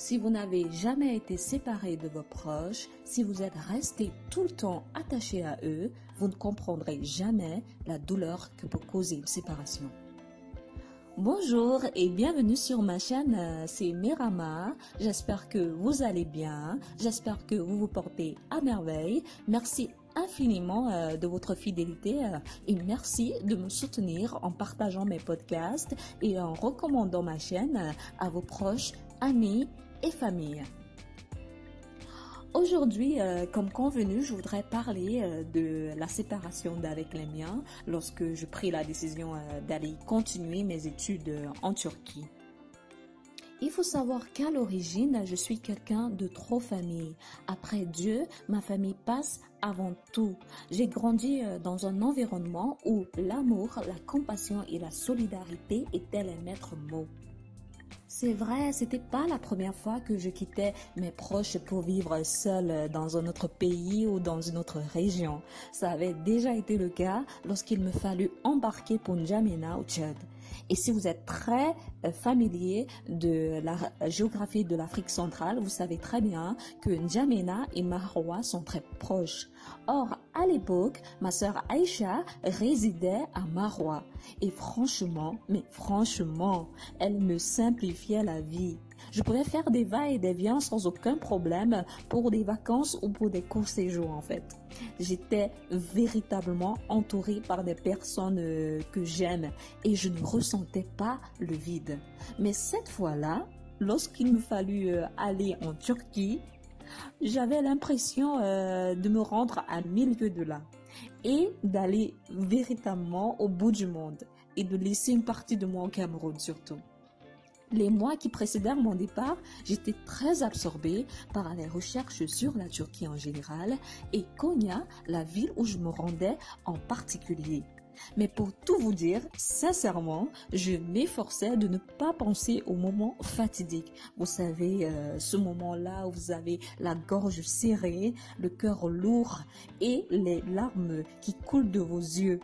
Si vous n'avez jamais été séparé de vos proches, si vous êtes resté tout le temps attaché à eux, vous ne comprendrez jamais la douleur que peut causer une séparation. Bonjour et bienvenue sur ma chaîne, euh, c'est Mirama. J'espère que vous allez bien, j'espère que vous vous portez à merveille. Merci infiniment euh, de votre fidélité euh, et merci de me soutenir en partageant mes podcasts et en recommandant ma chaîne à vos proches, amis et famille. Aujourd'hui, euh, comme convenu, je voudrais parler euh, de la séparation d'avec les miens lorsque je pris la décision euh, d'aller continuer mes études en Turquie. Il faut savoir qu'à l'origine, je suis quelqu'un de trop famille. Après Dieu, ma famille passe avant tout. J'ai grandi dans un environnement où l'amour, la compassion et la solidarité étaient les maîtres mots. C'est vrai, c'était pas la première fois que je quittais mes proches pour vivre seul dans un autre pays ou dans une autre région. Ça avait déjà été le cas lorsqu'il me fallut embarquer pour N'Djamena au Tchad. Et si vous êtes très euh, familier de la géographie de l'Afrique centrale, vous savez très bien que N'Djamena et Maroua sont très proches. Or, à l'époque, ma sœur Aïcha résidait à Maroua. Et franchement, mais franchement, elle me simplifiait la vie. Je pouvais faire des va et des viens sans aucun problème pour des vacances ou pour des courts séjours en fait. J'étais véritablement entourée par des personnes euh, que j'aime et je ne ressentais pas le vide. Mais cette fois-là, lorsqu'il me fallut euh, aller en Turquie, j'avais l'impression euh, de me rendre à mille lieues de là et d'aller véritablement au bout du monde et de laisser une partie de moi au Cameroun surtout. Les mois qui précédèrent mon départ, j'étais très absorbée par les recherches sur la Turquie en général et Konya, la ville où je me rendais en particulier. Mais pour tout vous dire, sincèrement, je m'efforçais de ne pas penser au moment fatidique. Vous savez, euh, ce moment-là où vous avez la gorge serrée, le cœur lourd et les larmes qui coulent de vos yeux.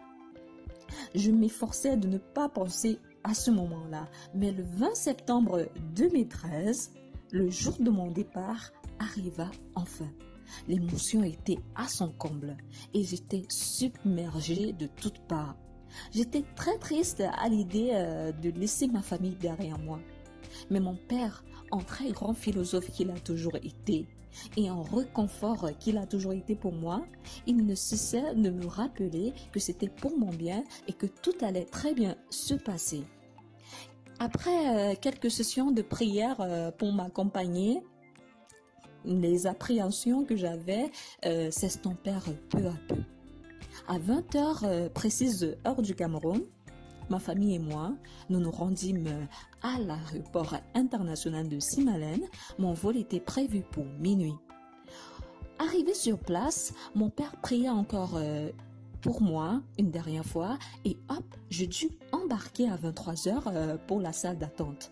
Je m'efforçais de ne pas penser à ce moment-là. Mais le 20 septembre 2013, le jour de mon départ arriva enfin. L'émotion était à son comble et j'étais submergée de toutes parts. J'étais très triste à l'idée euh, de laisser ma famille derrière moi. Mais mon père, en très grand philosophe qu'il a toujours été, et en réconfort qu'il a toujours été pour moi, il ne cessait de me rappeler que c'était pour mon bien et que tout allait très bien se passer. Après euh, quelques sessions de prière euh, pour m'accompagner, les appréhensions que j'avais euh, s'estompèrent peu à peu. À 20 heures précises heure du Cameroun, ma famille et moi, nous nous rendîmes à l'aéroport international de Simalène. Mon vol était prévu pour minuit. Arrivé sur place, mon père pria encore pour moi une dernière fois et hop, je dus embarquer à 23 heures euh, pour la salle d'attente.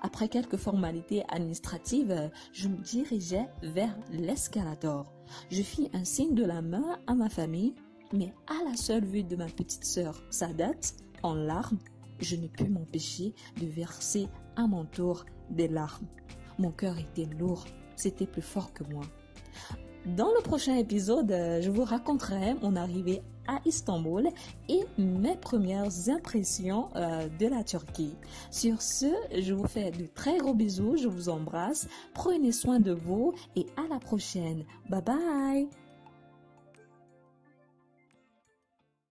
Après quelques formalités administratives, euh, je me dirigeais vers l'escalator. Je fis un signe de la main à ma famille, mais à la seule vue de ma petite sœur Sadat, en larmes, je ne pus m'empêcher de verser à mon tour des larmes. Mon cœur était lourd, c'était plus fort que moi. Dans le prochain épisode, euh, je vous raconterai mon arrivée Istanbul et mes premières impressions euh, de la Turquie. Sur ce, je vous fais de très gros bisous, je vous embrasse, prenez soin de vous et à la prochaine. Bye bye